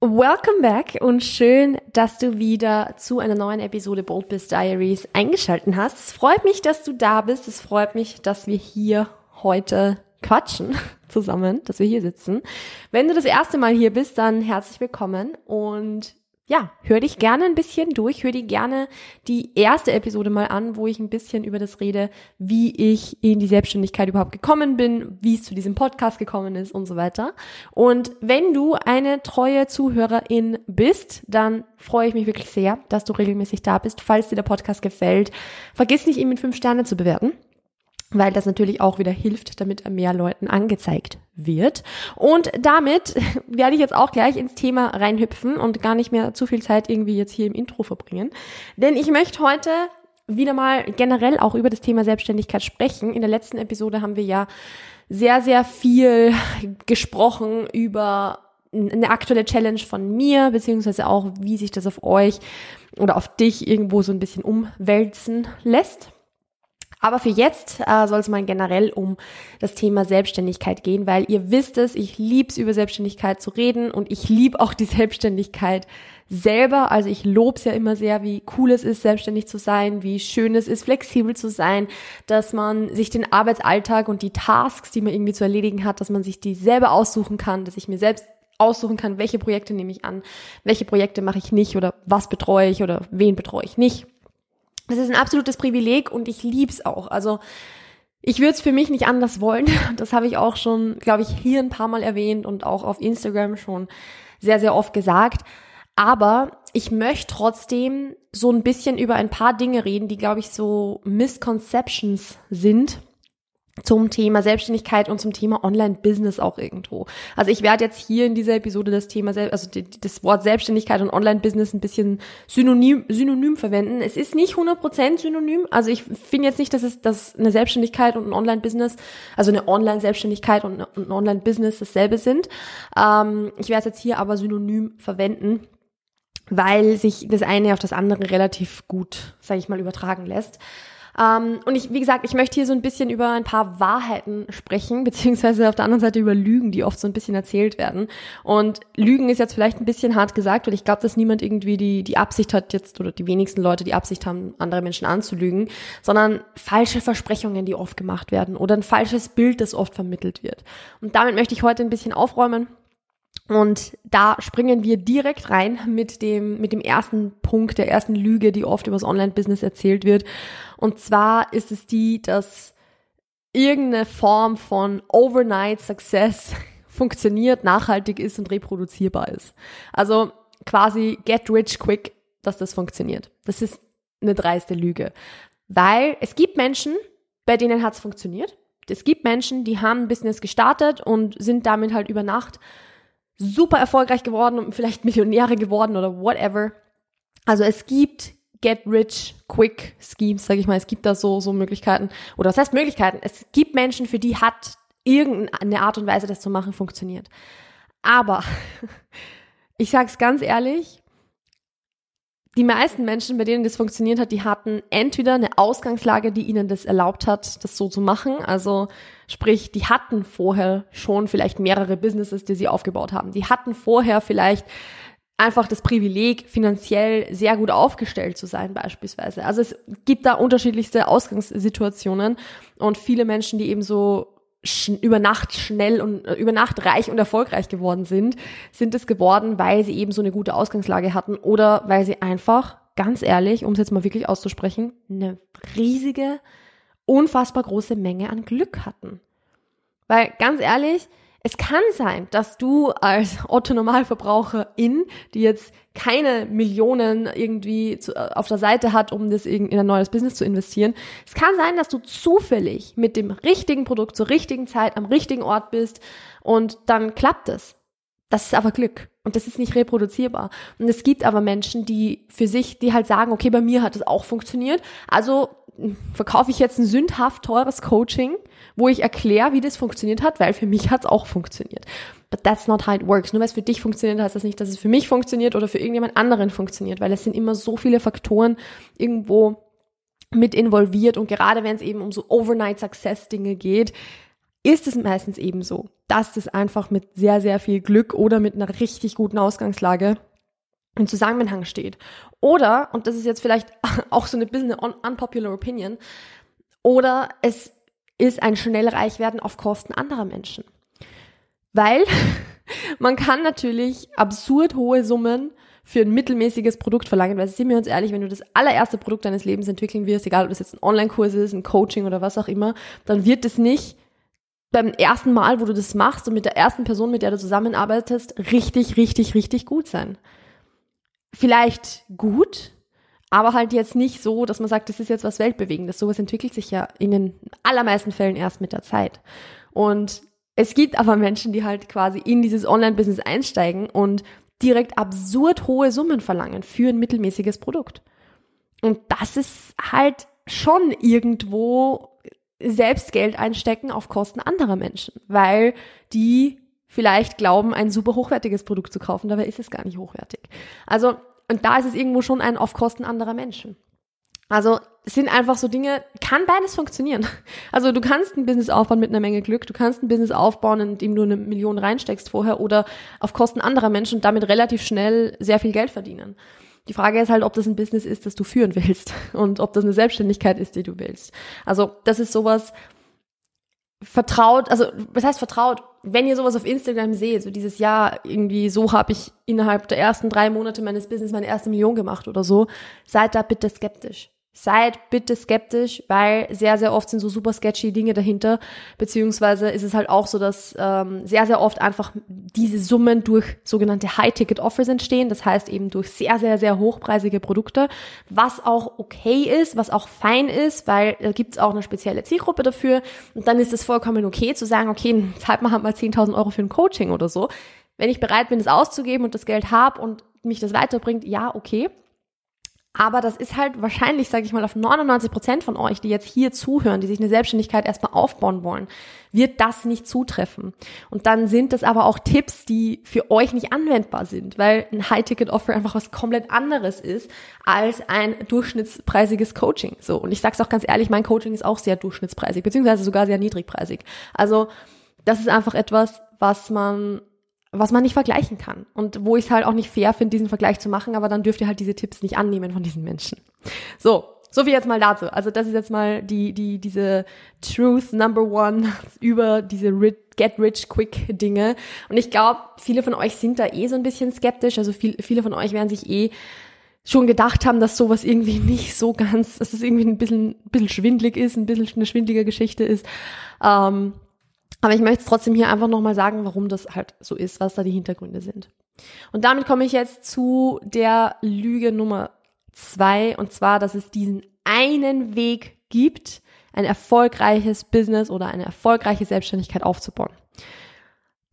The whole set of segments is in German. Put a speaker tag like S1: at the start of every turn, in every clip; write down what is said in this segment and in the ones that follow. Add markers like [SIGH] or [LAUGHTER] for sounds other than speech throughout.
S1: Welcome back und schön, dass du wieder zu einer neuen Episode Bold Biz Diaries eingeschalten hast. Es freut mich, dass du da bist. Es freut mich, dass wir hier heute quatschen [LAUGHS] zusammen, dass wir hier sitzen. Wenn du das erste Mal hier bist, dann herzlich willkommen und ja, hör dich gerne ein bisschen durch, hör dir gerne die erste Episode mal an, wo ich ein bisschen über das rede, wie ich in die Selbstständigkeit überhaupt gekommen bin, wie es zu diesem Podcast gekommen ist und so weiter. Und wenn du eine treue Zuhörerin bist, dann freue ich mich wirklich sehr, dass du regelmäßig da bist. Falls dir der Podcast gefällt, vergiss nicht, ihn mit fünf Sternen zu bewerten weil das natürlich auch wieder hilft, damit er mehr Leuten angezeigt wird. Und damit [LAUGHS] werde ich jetzt auch gleich ins Thema reinhüpfen und gar nicht mehr zu viel Zeit irgendwie jetzt hier im Intro verbringen. Denn ich möchte heute wieder mal generell auch über das Thema Selbstständigkeit sprechen. In der letzten Episode haben wir ja sehr, sehr viel gesprochen über eine aktuelle Challenge von mir, beziehungsweise auch, wie sich das auf euch oder auf dich irgendwo so ein bisschen umwälzen lässt. Aber für jetzt äh, soll es mal generell um das Thema Selbstständigkeit gehen, weil ihr wisst es, ich lieb's über Selbstständigkeit zu reden und ich lieb auch die [LAUGHS] Selbstständigkeit selber. Also ich lob's ja immer sehr, wie cool es ist, selbstständig zu sein, wie schön es ist, flexibel zu sein, dass man sich den Arbeitsalltag und die Tasks, die man irgendwie zu erledigen hat, dass man sich die selber aussuchen kann, dass ich mir selbst aussuchen kann, welche Projekte nehme ich an, welche Projekte mache ich nicht oder was betreue ich oder wen betreue ich nicht. Das ist ein absolutes Privileg und ich lieb's auch. Also ich würde es für mich nicht anders wollen. [LAUGHS] Das habe ich auch schon, glaube ich, hier ein paar Mal erwähnt und auch auf Instagram schon sehr, sehr oft gesagt. Aber ich möchte trotzdem so ein bisschen über ein paar Dinge reden, die, glaube ich, so Misconceptions sind zum Thema Selbstständigkeit und zum Thema Online-Business auch irgendwo. Also ich werde jetzt hier in dieser Episode das Thema, also das Wort Selbstständigkeit und Online-Business ein bisschen synonym, synonym verwenden. Es ist nicht 100% synonym. Also ich finde jetzt nicht, dass es, dass eine Selbstständigkeit und ein Online-Business, also eine Online-Selbstständigkeit und ein Online-Business dasselbe sind. Ähm, ich werde es jetzt hier aber synonym verwenden weil sich das eine auf das andere relativ gut, sage ich mal, übertragen lässt. Ähm, und ich, wie gesagt, ich möchte hier so ein bisschen über ein paar Wahrheiten sprechen, [LAUGHS] beziehungsweise auf der anderen Seite über Lügen, die oft so ein bisschen erzählt werden. Und Lügen ist jetzt vielleicht ein bisschen hart gesagt, weil ich glaube, dass niemand irgendwie die, die Absicht hat jetzt, oder die wenigsten Leute die Absicht haben, andere Menschen anzulügen, sondern falsche Versprechungen, die oft gemacht werden oder ein falsches Bild, das oft vermittelt wird. Und damit möchte ich heute ein bisschen aufräumen und da springen wir direkt rein mit dem, mit dem ersten Punkt, der ersten Lüge, die oft über das Online-Business erzählt wird. Und zwar ist es die, dass irgendeine Form von Overnight Success [LAUGHS] funktioniert, nachhaltig ist und reproduzierbar ist. Also quasi get rich quick, dass das funktioniert. Das ist eine dreiste Lüge. Weil es gibt Menschen, bei denen hat es funktioniert. Es gibt Menschen, die haben ein Business gestartet und sind damit halt über Nacht super erfolgreich geworden und vielleicht Millionäre geworden oder whatever. Also es gibt Get Rich Quick Schemes, sage ich mal. Es gibt da so, so Möglichkeiten. Oder was heißt Möglichkeiten? Es gibt Menschen, für die hat irgendeine Art und Weise, das zu machen, funktioniert. Aber [LAUGHS] ich sage es ganz ehrlich, die meisten Menschen, bei denen das funktioniert hat, die hatten entweder eine Ausgangslage, die ihnen das erlaubt hat, das so zu machen. Also sprich, die hatten vorher schon vielleicht mehrere Businesses, die sie aufgebaut haben. Die hatten vorher vielleicht einfach das Privileg, finanziell sehr gut aufgestellt zu sein beispielsweise. Also es gibt da unterschiedlichste Ausgangssituationen und viele Menschen, die eben so über Nacht schnell und äh, über Nacht reich und erfolgreich geworden sind, sind es geworden, weil sie eben so eine gute Ausgangslage hatten oder weil sie einfach ganz ehrlich, um es jetzt mal wirklich auszusprechen, eine riesige, unfassbar große Menge an Glück hatten. Weil ganz ehrlich, es kann sein, dass du als [LAUGHS] Otto Normalverbraucherin, die jetzt keine Millionen irgendwie zu, äh, auf der Seite hat, um das in ein neues Business zu investieren, es kann sein, dass du zufällig mit dem richtigen Produkt zur richtigen Zeit am richtigen Ort bist und dann klappt es. Das ist aber Glück und das ist nicht reproduzierbar. Und es gibt aber Menschen, die für sich, die halt sagen, okay, bei mir hat es auch funktioniert, also verkaufe ich jetzt ein sündhaft teures Coaching, wo ich erkläre, wie das funktioniert hat, weil für mich hat es auch funktioniert. But that's not how it works. Nur weil es für dich funktioniert, heißt das nicht, dass es für mich funktioniert oder für irgendjemand anderen funktioniert, weil es sind immer so viele Faktoren irgendwo mit involviert und gerade wenn es eben um so Overnight Success Dinge geht, ist es meistens eben so, dass das einfach mit sehr, sehr viel Glück oder mit einer richtig guten Ausgangslage im Zusammenhang steht. Oder, und das ist jetzt vielleicht [LAUGHS] auch so eine bisschen unpopular opinion, oder es ist ein schnell reich werden auf Kosten anderer Menschen. Weil [LAUGHS] man kann natürlich absurd hohe Summen für ein mittelmäßiges Produkt verlangen, weil sind wir uns ehrlich, wenn du das allererste Produkt deines Lebens entwickeln wirst, egal ob das jetzt ein Online-Kurs ist, ein Coaching oder was auch immer, dann wird es nicht beim ersten Mal, wo du das machst und mit der ersten Person, mit der du zusammenarbeitest, richtig, richtig, richtig gut sein. Vielleicht gut, aber halt jetzt nicht so, dass man sagt, das ist jetzt was Weltbewegendes. Sowas entwickelt sich ja in den allermeisten Fällen erst mit der Zeit. Und es gibt aber Menschen, die halt quasi in dieses Online-Business einsteigen und direkt absurd hohe Summen verlangen für ein mittelmäßiges Produkt. Und das ist halt schon irgendwo selbst Geld einstecken auf Kosten anderer Menschen, weil die vielleicht glauben, ein super hochwertiges Produkt zu kaufen, dabei ist es gar nicht hochwertig. Also, und da ist es irgendwo schon ein auf Kosten anderer Menschen. Also sind einfach so Dinge, kann beides funktionieren. [LAUGHS] Also du kannst ein Business aufbauen mit einer Menge Glück, du kannst ein Business aufbauen, indem du eine Million reinsteckst vorher oder auf Kosten anderer Menschen und damit relativ schnell sehr viel Geld verdienen. Die Frage ist halt, ob das ein Business ist, das du führen willst [LAUGHS] und ob das eine Selbstständigkeit ist, die du willst. Also das ist sowas vertraut, also was heißt vertraut? Wenn ihr sowas auf Instagram seht, so dieses Jahr irgendwie, so habe ich innerhalb der ersten drei Monate meines Business meine erste Million gemacht oder so, seid da bitte skeptisch seid bitte skeptisch, weil sehr, sehr oft sind so super sketchy Dinge dahinter, beziehungsweise ist es halt auch so, dass ähm, sehr, sehr oft einfach diese Summen durch sogenannte High-Ticket-Offers entstehen, das heißt eben durch sehr, sehr, sehr hochpreisige Produkte, was auch okay ist, was auch fein ist, weil da gibt es auch eine spezielle Zielgruppe dafür und dann ist es vollkommen okay zu sagen, okay, zahlt man halt mal 10.000 Euro für ein Coaching oder so. Wenn ich bereit bin, das auszugeben und das Geld habe und mich das weiterbringt, ja, okay. Aber das ist halt wahrscheinlich, sage ich mal, auf 99 Prozent von euch, die jetzt hier zuhören, die sich eine Selbstständigkeit erstmal aufbauen wollen, wird das nicht zutreffen. Und dann sind das aber auch Tipps, die für euch nicht anwendbar sind, weil ein High-Ticket-Offer einfach was komplett anderes ist als ein durchschnittspreisiges Coaching. So. Und ich sag's auch ganz ehrlich, mein Coaching ist auch sehr durchschnittspreisig, beziehungsweise sogar sehr niedrigpreisig. Also, das ist einfach etwas, was man was man nicht vergleichen kann. Und wo ich es halt auch nicht fair finde, diesen Vergleich zu machen, aber dann dürft ihr halt diese Tipps nicht annehmen von diesen Menschen. So, so viel jetzt mal dazu. Also das ist jetzt mal die, die, diese Truth Number One [LAUGHS] über diese Get Rich Quick Dinge. Und ich glaube, viele von euch sind da eh so ein bisschen skeptisch. Also viel, viele von euch werden sich eh schon gedacht haben, dass sowas irgendwie [LAUGHS] nicht so ganz, dass es irgendwie ein bisschen, ein bisschen schwindlig ist, ein bisschen eine schwindlige Geschichte ist. Ähm, aber ich möchte trotzdem hier einfach nochmal sagen, warum das halt so ist, was da die Hintergründe sind. Und damit komme ich jetzt zu der Lüge Nummer zwei, und zwar, dass es diesen einen Weg gibt, ein erfolgreiches Business oder eine erfolgreiche Selbstständigkeit aufzubauen.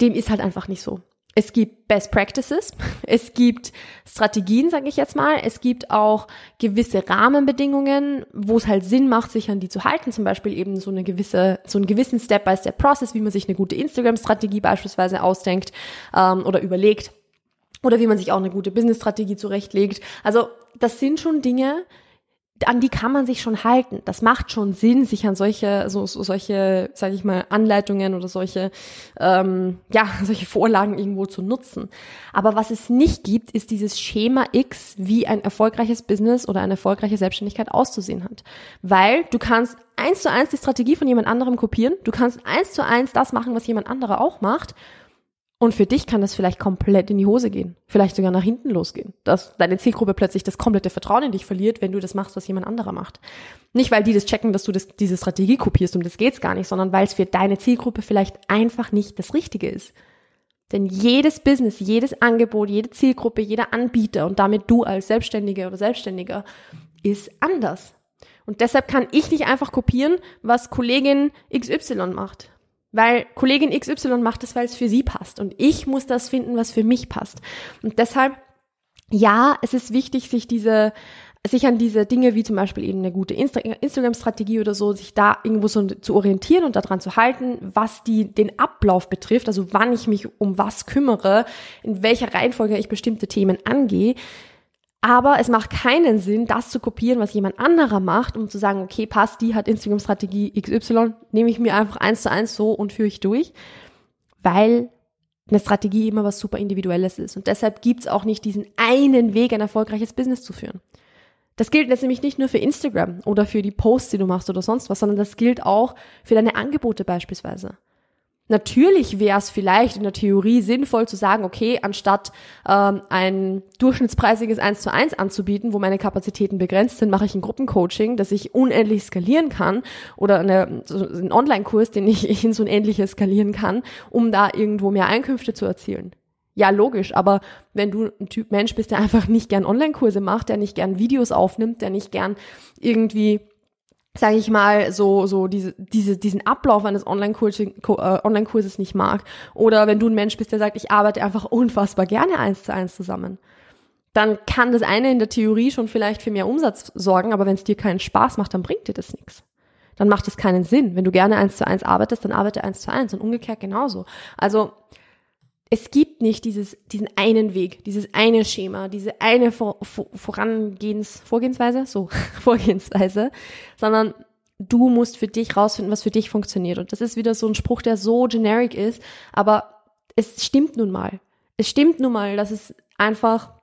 S1: Dem ist halt einfach nicht so es gibt Best Practices, [LAUGHS] es gibt Strategien, sage ich jetzt mal, es gibt auch gewisse Rahmenbedingungen, wo es halt Sinn macht, sich an die zu halten, zum Beispiel eben so eine gewisse, so einen gewissen Step-by-Step-Process, wie man sich eine gute Instagram-Strategie beispielsweise ausdenkt ähm, oder überlegt oder wie man sich auch eine gute Business-Strategie zurechtlegt. Also das sind schon Dinge, an die kann man sich schon halten. Das macht schon Sinn, sich an solche, so, so solche, sage ich mal, Anleitungen oder solche, ähm, ja, [LAUGHS] solche Vorlagen irgendwo zu nutzen. Aber was es nicht gibt, ist dieses Schema X, wie ein erfolgreiches Business oder eine erfolgreiche Selbstständigkeit auszusehen hat. Weil du kannst eins zu eins die Strategie von jemand anderem kopieren, du kannst eins zu eins das machen, was jemand anderer auch macht. Und für dich kann das vielleicht komplett in die Hose gehen, vielleicht sogar nach hinten losgehen, dass deine Zielgruppe plötzlich das komplette Vertrauen in dich verliert, wenn du das machst, was jemand anderer macht. Nicht, weil die das checken, dass du das, diese Strategie kopierst, um das geht's gar nicht, sondern weil es für deine Zielgruppe vielleicht einfach nicht das Richtige ist. Denn jedes Business, jedes Angebot, jede Zielgruppe, jeder Anbieter und damit du als Selbstständige oder Selbstständiger ist anders. Und deshalb kann ich nicht einfach kopieren, was Kollegin XY macht. Weil Kollegin XY macht es, weil es für sie passt. Und ich muss das finden, was für mich passt. Und deshalb, ja, es ist wichtig, sich diese, sich an diese Dinge wie zum Beispiel eben eine gute Insta Instagram-Strategie oder so, sich da irgendwo so zu orientieren und daran zu halten, was die, den Ablauf betrifft, also wann ich mich um was kümmere, in welcher Reihenfolge ich bestimmte Themen angehe. Aber es macht keinen Sinn, das zu kopieren, was jemand anderer macht, um zu sagen, okay, passt, die hat Instagram-Strategie XY, nehme ich mir einfach eins zu eins so und führe ich durch, weil eine Strategie immer was super Individuelles ist. Und deshalb gibt's auch nicht diesen einen Weg, ein erfolgreiches Business zu führen. Das gilt jetzt nämlich nicht nur für Instagram oder für die Posts, die du machst oder sonst was, sondern das gilt auch für deine Angebote beispielsweise. Natürlich wäre es vielleicht in der Theorie sinnvoll zu sagen, okay, anstatt ähm, ein durchschnittspreisiges 1 zu 1 anzubieten, wo meine Kapazitäten begrenzt sind, mache ich ein Gruppencoaching, das ich unendlich skalieren kann oder eine, so einen Online-Kurs, den ich [LAUGHS] in so ein ähnliches skalieren kann, um da irgendwo mehr Einkünfte zu erzielen. Ja, logisch, aber wenn du ein Typ Mensch bist, der einfach nicht gern Online-Kurse macht, der nicht gern Videos aufnimmt, der nicht gern irgendwie sage ich mal, so, so diese, diese, diesen Ablauf eines Online-Kurses äh, Online nicht mag. Oder wenn du ein Mensch bist, der sagt, ich arbeite einfach unfassbar gerne eins zu eins zusammen. Dann kann das eine in der Theorie schon vielleicht für mehr Umsatz sorgen, aber wenn es dir keinen Spaß macht, dann bringt dir das nichts. Dann macht es keinen Sinn. Wenn du gerne eins zu eins arbeitest, dann arbeite eins zu eins und umgekehrt genauso. Also es gibt nicht dieses, diesen einen Weg, dieses eine Schema, diese eine Vor Vor Vorangehens, Vorgehensweise, so, [LAUGHS] Vorgehensweise, sondern du musst für dich rausfinden, was für dich funktioniert. Und das ist wieder so ein Spruch, der so generic ist, aber es stimmt nun mal. Es stimmt nun mal, dass es einfach,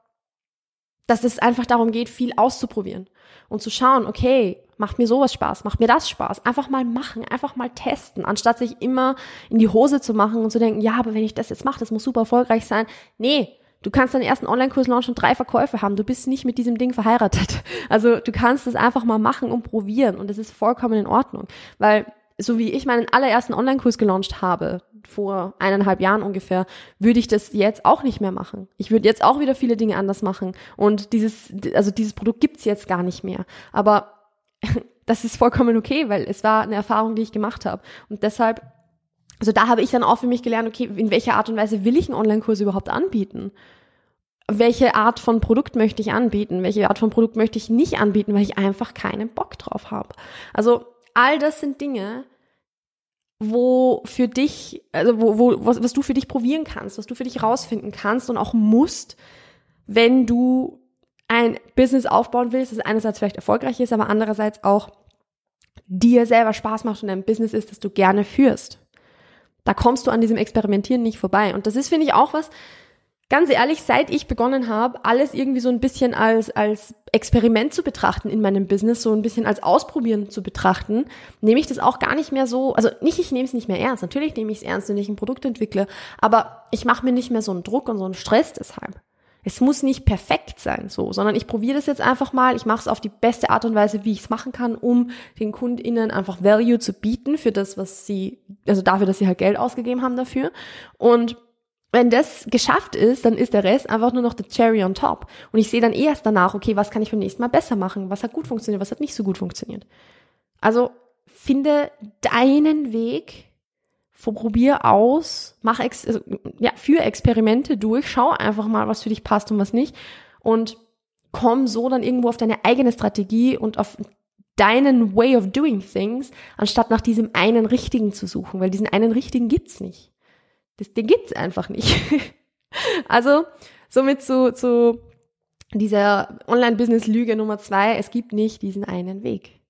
S1: dass es einfach darum geht, viel auszuprobieren und zu schauen, okay, macht mir sowas Spaß, macht mir das Spaß. Einfach mal machen, einfach mal testen, anstatt sich immer in die Hose zu machen und zu denken, ja, aber wenn ich das jetzt mache, das muss super erfolgreich sein. Nee, du kannst deinen ersten Online-Kurs launchen und drei Verkäufe haben. Du bist nicht mit diesem Ding verheiratet. [LAUGHS] Also du kannst es einfach mal machen und probieren und es ist vollkommen in Ordnung. Weil so wie ich meinen allerersten Online-Kurs gelauncht habe, vor eineinhalb Jahren ungefähr, würde ich das jetzt auch nicht mehr machen. Ich würde jetzt auch wieder viele Dinge anders machen. Und dieses, also dieses Produkt gibt's jetzt gar nicht mehr. Aber [LAUGHS] das ist vollkommen okay, weil es war eine Erfahrung, die ich gemacht habe. Und deshalb, also da habe ich dann auch für mich gelernt, okay, in welcher Art und Weise will ich einen Online-Kurs überhaupt anbieten? Welche Art von Produkt möchte ich anbieten? Welche Art von Produkt möchte ich nicht anbieten, weil ich einfach keinen Bock drauf habe? Also all das sind Dinge, wo für dich, also wo, wo, was, was du für dich probieren kannst, was du für dich rausfinden kannst und auch musst, wenn du ein Business aufbauen willst, das einerseits vielleicht erfolgreich ist, aber andererseits auch dir selber Spaß macht und ein Business ist, das du gerne führst. Da kommst du an diesem Experimentieren nicht vorbei. Und das ist, finde ich, auch was, ganz ehrlich, seit ich begonnen habe, alles irgendwie so ein bisschen als, als Experiment zu betrachten in meinem Business, so ein bisschen als Ausprobieren zu betrachten, nehme ich das auch gar nicht mehr so, also nicht, ich nehme es nicht mehr ernst. Natürlich nehme ich es ernst, wenn ich ein Produkt entwickle, aber ich mache mir nicht mehr so einen Druck und so einen Stress deshalb. Es muss nicht perfekt sein, so, sondern ich probiere das jetzt einfach mal. Ich mache es auf die beste Art und Weise, wie ich es machen kann, um den KundInnen einfach Value zu bieten für das, was sie, also dafür, dass sie halt Geld ausgegeben haben dafür. Und wenn das geschafft ist, dann ist der Rest einfach nur noch der Cherry on top. Und ich sehe dann erst danach, okay, was kann ich beim nächsten Mal besser machen? Was hat gut funktioniert? Was hat nicht so gut funktioniert? Also finde deinen Weg, probier aus, mach ex also, ja, für Experimente durch, schau einfach mal, was für dich passt und was nicht und komm so dann irgendwo auf deine eigene Strategie und auf deinen Way of doing things, anstatt nach diesem einen richtigen zu suchen, weil diesen einen richtigen gibt's nicht. Das, den gibt's einfach nicht. [LAUGHS] also, somit zu, zu dieser Online-Business-Lüge Nummer zwei, es gibt nicht diesen einen Weg.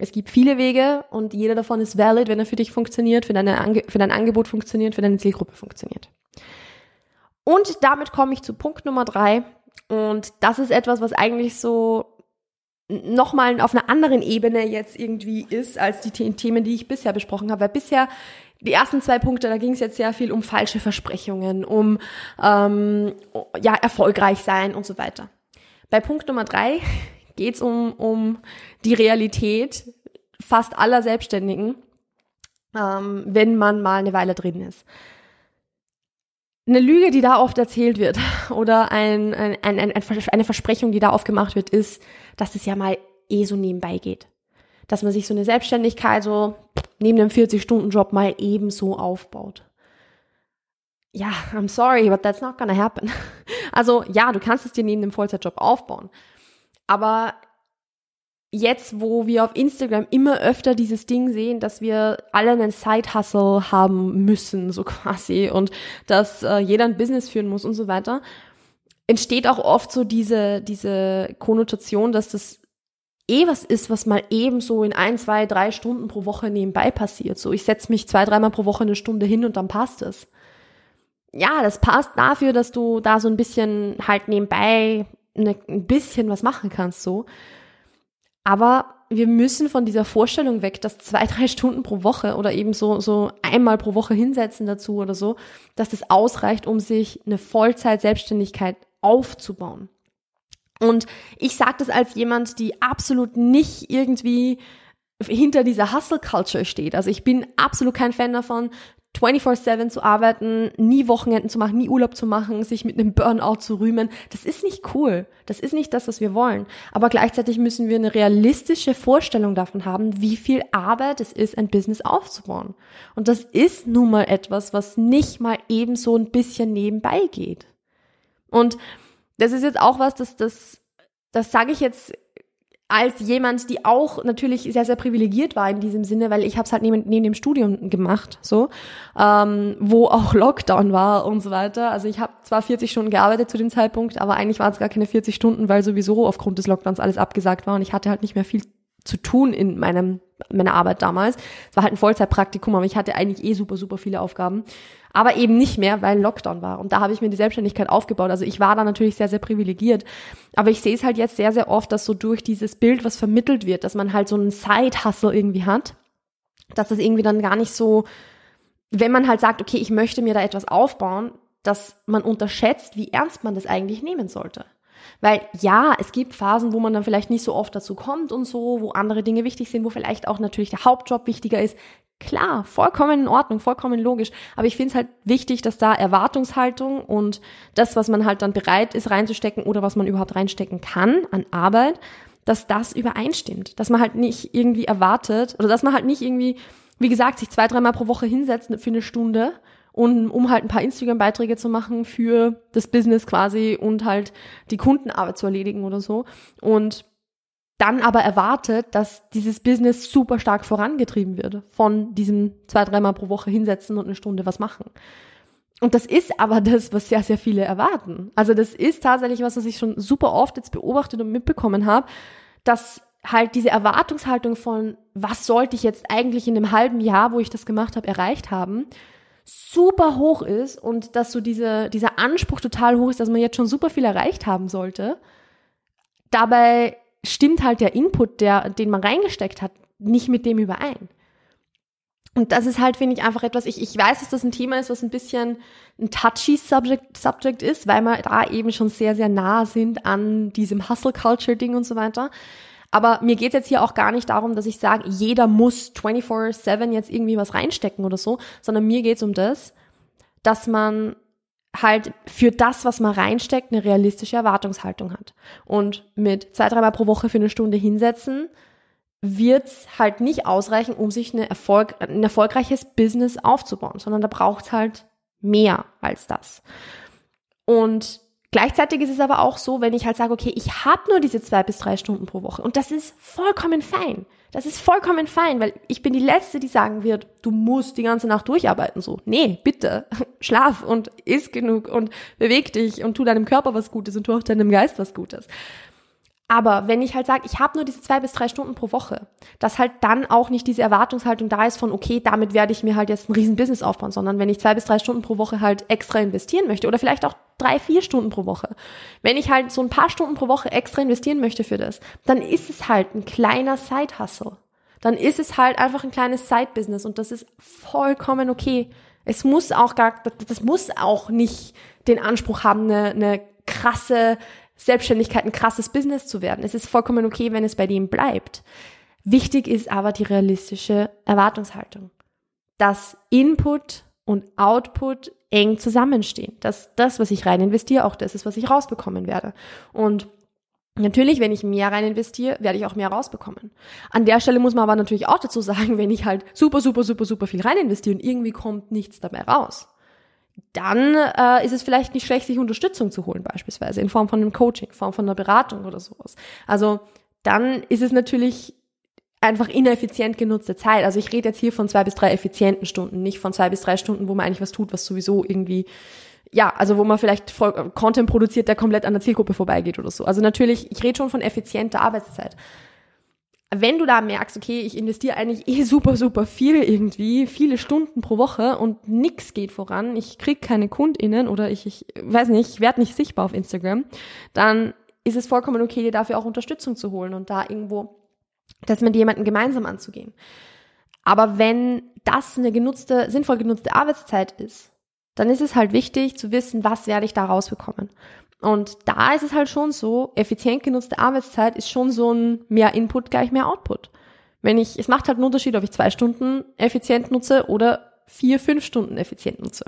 S1: Es gibt viele Wege und jeder davon ist valid, wenn er für dich funktioniert, für, deine Ange für dein Angebot funktioniert, für deine Zielgruppe funktioniert. Und damit komme ich zu Punkt Nummer drei. Und das ist etwas, was eigentlich so nochmal auf einer anderen Ebene jetzt irgendwie ist, als die Themen, die ich bisher besprochen habe. Weil bisher die ersten zwei Punkte, da ging es jetzt sehr viel um falsche Versprechungen, um ähm, ja erfolgreich sein und so weiter. Bei Punkt Nummer drei es um, um die Realität fast aller Selbstständigen, ähm, wenn man mal eine Weile drin ist. Eine Lüge, die da oft erzählt wird [LAUGHS] oder ein, ein, ein, ein, eine Versprechung, die da aufgemacht wird, ist, dass es ja mal eh so nebenbei geht. Dass man sich so eine Selbstständigkeit so neben dem 40-Stunden-Job mal ebenso aufbaut. Ja, I'm sorry, but that's not gonna happen. [LAUGHS] Also ja, du kannst es dir neben dem Vollzeitjob aufbauen. Aber jetzt, wo wir auf Instagram immer öfter dieses Ding sehen, dass wir alle einen Side-Hustle haben müssen, so [LAUGHS] quasi, und dass äh, jeder ein Business führen muss und so weiter, entsteht auch oft so diese, diese Konnotation, dass das eh was ist, was mal eben so in ein, zwei, drei Stunden pro Woche nebenbei passiert. So, ich setze mich zwei, dreimal pro Woche eine Stunde hin und dann passt es. Ja, das passt dafür, dass du da so ein bisschen halt nebenbei eine, ein bisschen was machen kannst, so. Aber wir müssen von dieser Vorstellung weg, dass zwei, [LAUGHS] drei Stunden pro Woche oder eben so, so einmal pro Woche hinsetzen dazu oder so, dass das ausreicht, um sich eine Vollzeit-Selbstständigkeit aufzubauen. Und ich sage das als jemand, die absolut nicht irgendwie hinter dieser Hustle-Culture steht. Also ich bin absolut kein Fan davon, 24-7 zu arbeiten, nie Wochenenden zu machen, nie Urlaub zu machen, sich mit einem Burnout zu rühmen. Das ist nicht cool. Das ist nicht das, was wir wollen. Aber gleichzeitig müssen wir eine realistische Vorstellung davon haben, wie viel Arbeit es ist, ein Business aufzubauen. Und das ist nun mal etwas, was nicht mal eben so ein bisschen nebenbei geht. Und das ist jetzt auch was, das, das, das sage ich jetzt als jemand, die auch natürlich sehr, sehr privilegiert war in diesem Sinne, weil ich habe es halt neben, neben dem Studium gemacht, so, ähm, wo auch Lockdown war und so weiter. Also ich habe zwar 40 Stunden gearbeitet zu dem Zeitpunkt, aber eigentlich waren es gar keine 40 Stunden, weil sowieso aufgrund des Lockdowns alles abgesagt war und ich hatte halt nicht mehr viel zu tun in meinem, meiner Arbeit damals. Es war halt ein Vollzeitpraktikum, aber ich hatte eigentlich eh super, super viele Aufgaben. Aber eben nicht mehr, weil Lockdown war. Und da habe ich mir die Selbstständigkeit aufgebaut. Also ich war da natürlich sehr, sehr privilegiert. Aber ich sehe es halt jetzt sehr, sehr oft, dass so durch dieses Bild, was vermittelt wird, dass man halt so einen Side-Hustle irgendwie hat, dass das irgendwie dann gar nicht so, wenn man halt sagt, okay, ich möchte mir da etwas aufbauen, dass man unterschätzt, wie ernst man das eigentlich nehmen sollte. Weil ja, es gibt Phasen, wo man dann vielleicht nicht so oft dazu kommt und so, wo andere Dinge wichtig sind, wo vielleicht auch natürlich der Hauptjob wichtiger ist. Klar, vollkommen in Ordnung, vollkommen logisch. Aber ich finde es halt wichtig, dass da Erwartungshaltung und das, was man halt dann bereit ist reinzustecken oder was man überhaupt reinstecken kann an Arbeit, dass das übereinstimmt. Dass man halt nicht irgendwie erwartet oder dass man halt nicht irgendwie, wie gesagt, sich zwei, dreimal pro Woche hinsetzt für eine Stunde und um halt ein paar Instagram-Beiträge zu machen für das Business quasi und halt die Kundenarbeit zu erledigen oder so. Und dann aber erwartet, dass dieses Business super stark vorangetrieben wird von diesem zwei, dreimal pro Woche hinsetzen und eine Stunde was machen. Und das ist aber das, was sehr, sehr viele erwarten. Also das ist tatsächlich was, was ich schon super oft jetzt beobachtet und mitbekommen habe, dass halt diese Erwartungshaltung von, was sollte ich jetzt eigentlich in dem halben Jahr, wo ich das gemacht habe, erreicht haben, super hoch ist und dass so diese, dieser Anspruch total hoch ist, dass man jetzt schon super viel erreicht haben sollte. Dabei stimmt halt der Input, der, den man reingesteckt hat, nicht mit dem überein. Und das ist halt, finde ich, einfach etwas, ich, ich weiß, dass das ein Thema ist, was ein bisschen ein touchy Subject, Subject ist, weil wir da eben schon sehr, sehr nah sind an diesem Hustle-Culture-Ding und so weiter. Aber mir geht es jetzt hier auch gar nicht darum, dass ich sage, jeder muss 24-7 jetzt irgendwie was reinstecken oder so, sondern mir geht es um das, dass man halt für das, was man reinsteckt, eine realistische Erwartungshaltung hat. Und mit zwei, dreimal pro Woche für eine Stunde hinsetzen, wird's halt nicht ausreichen, um sich eine Erfolg, ein erfolgreiches Business aufzubauen, sondern da braucht's halt mehr als das. Und Gleichzeitig ist es aber auch so, wenn ich halt sage, okay, ich habe nur diese zwei bis drei Stunden pro Woche und das ist vollkommen fein. Das ist vollkommen fein, weil ich bin die Letzte, die sagen wird, du musst die ganze Nacht durcharbeiten. So, nee, bitte, [LAUGHS] schlaf und iss genug und beweg dich und tu deinem Körper was Gutes und tu auch deinem Geist was Gutes. Aber wenn ich halt sage, ich habe nur diese zwei bis drei Stunden pro Woche, dass halt dann auch nicht diese Erwartungshaltung da ist von, okay, damit werde ich mir halt jetzt ein riesen Business aufbauen, sondern wenn ich zwei bis drei Stunden pro Woche halt extra investieren möchte oder vielleicht auch drei, vier Stunden pro Woche, wenn ich halt so ein paar Stunden pro Woche extra investieren möchte für das, dann ist es halt ein kleiner Side-Hustle. dann ist es halt einfach ein kleines Side-Business und das ist vollkommen okay. Es muss auch gar, das muss auch nicht den Anspruch haben, eine, eine krasse Selbstständigkeit, ein krasses Business zu werden. Es ist vollkommen okay, wenn es bei dem bleibt. Wichtig ist aber die realistische Erwartungshaltung, dass Input und Output eng zusammenstehen, dass das, was ich rein investiere, auch das ist, was ich rausbekommen werde. Und Natürlich, wenn ich mehr rein investiere, werde ich auch mehr rausbekommen. An der Stelle muss man aber natürlich auch dazu sagen, wenn ich halt super, super, super, super viel rein investiere und irgendwie kommt nichts dabei raus, dann äh, ist es vielleicht nicht schlecht, sich Unterstützung zu holen, beispielsweise in Form von einem Coaching, in Form von einer Beratung oder sowas. Also dann ist es natürlich einfach ineffizient genutzte Zeit. Also ich rede jetzt hier von zwei bis drei effizienten Stunden, nicht von zwei bis drei Stunden, wo man eigentlich was tut, was sowieso irgendwie ja, also wo man vielleicht voll, Content produziert, der komplett an der Zielgruppe vorbeigeht oder so. Also natürlich, ich rede schon von effizienter Arbeitszeit. Wenn du da merkst, okay, ich investiere eigentlich eh super, super viel irgendwie, viele Stunden pro Woche und nix geht voran, ich krieg keine KundInnen oder ich, ich weiß nicht, ich werde nicht sichtbar auf Instagram, dann ist es vollkommen okay, dir dafür auch Unterstützung zu holen und da irgendwo das mit jemandem gemeinsam anzugehen. Aber wenn das eine genutzte, sinnvoll genutzte Arbeitszeit ist, dann ist es halt wichtig zu wissen, was werde ich da rausbekommen. Und da ist es halt schon so, effizient genutzte Arbeitszeit ist schon so ein mehr Input gleich mehr Output. Wenn ich, es macht halt einen Unterschied, ob ich zwei Stunden effizient nutze oder vier, fünf Stunden effizient nutze.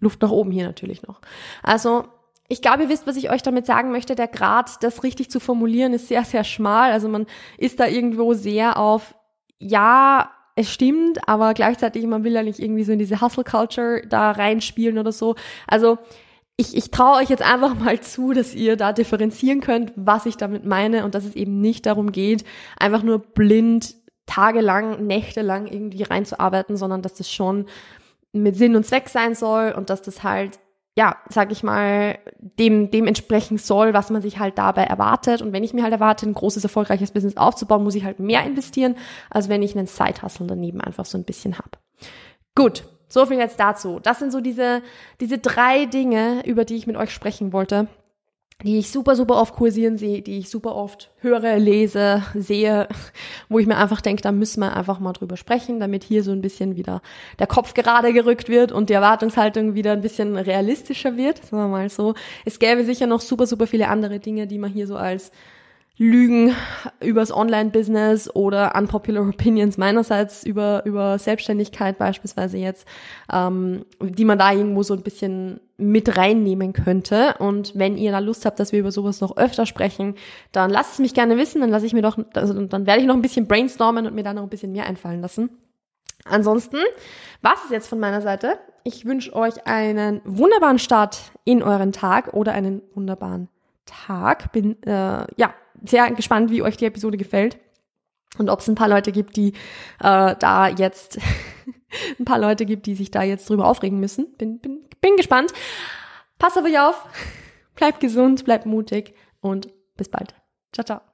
S1: Luft nach oben hier natürlich noch. Also, ich glaube, ihr wisst, was ich euch damit sagen möchte. Der Grad, das richtig zu formulieren, ist sehr, sehr schmal. Also man ist da irgendwo sehr auf, ja, es stimmt, aber gleichzeitig, man will ja nicht irgendwie so in diese Hustle-Culture da reinspielen oder so. Also ich, ich traue euch jetzt einfach mal zu, dass ihr da differenzieren könnt, was ich damit meine und dass es eben nicht darum geht, einfach nur blind tagelang, nächtelang irgendwie reinzuarbeiten, sondern dass das schon mit Sinn und Zweck sein soll und dass das halt ja, sag ich mal, dem, dem entsprechen soll, was man sich halt dabei erwartet. Und wenn ich mir halt erwarte, ein großes, erfolgreiches Business aufzubauen, muss ich halt mehr investieren, als wenn ich einen Side-Hustle daneben einfach so ein bisschen habe. Gut, so viel jetzt dazu. Das sind so diese, diese drei Dinge, über die ich mit euch sprechen wollte die ich super, super oft kursieren sehe, die ich super oft höre, lese, sehe, wo ich mir einfach denke, da müssen wir einfach mal drüber sprechen, damit hier so ein bisschen wieder der Kopf gerade gerückt wird und die Erwartungshaltung wieder ein bisschen realistischer wird, sagen wir mal so. Es gäbe sicher noch super, super viele andere Dinge, die man hier so als Lügen übers Online-Business oder unpopular Opinions meinerseits über, über Selbstständigkeit beispielsweise jetzt, ähm, die man da irgendwo so ein bisschen mit reinnehmen könnte. Und wenn ihr da Lust habt, dass wir über sowas noch öfter sprechen, dann lasst es mich gerne wissen, dann lasse ich mir doch, also dann werde ich noch ein bisschen brainstormen und mir da noch ein bisschen mehr einfallen lassen. Ansonsten, was ist jetzt von meiner Seite? Ich wünsche euch einen wunderbaren Start in euren Tag oder einen wunderbaren Tag. Bin äh, ja sehr gespannt, wie euch die Episode gefällt und ob es ein paar Leute gibt, die äh, da jetzt [LAUGHS] ein paar Leute gibt, die sich da jetzt drüber aufregen müssen. Bin, bin, bin gespannt. Passt auf euch auf, bleibt gesund, bleibt mutig und bis bald. Ciao, ciao.